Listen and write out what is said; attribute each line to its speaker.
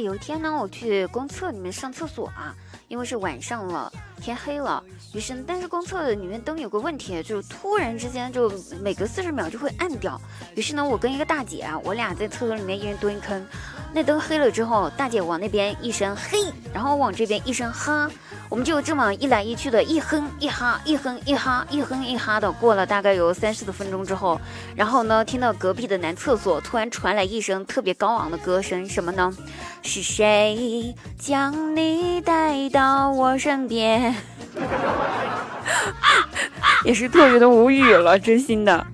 Speaker 1: 有一天呢，我去公厕里面上厕所啊，因为是晚上了，天黑了，于是但是公厕里面灯有个问题，就是突然之间就每隔四十秒就会暗掉。于是呢，我跟一个大姐啊，我俩在厕所里面一人蹲坑，那灯黑了之后，大姐往那边一声嘿，然后往这边一声哈。我们就这么一来一去的，一哼一哈，一哼一哈，一哼一哈的过了大概有三四十分钟之后，然后呢，听到隔壁的男厕所突然传来一声特别高昂的歌声，什么呢？是谁将你带到我身边。也是特别的无语了真心的。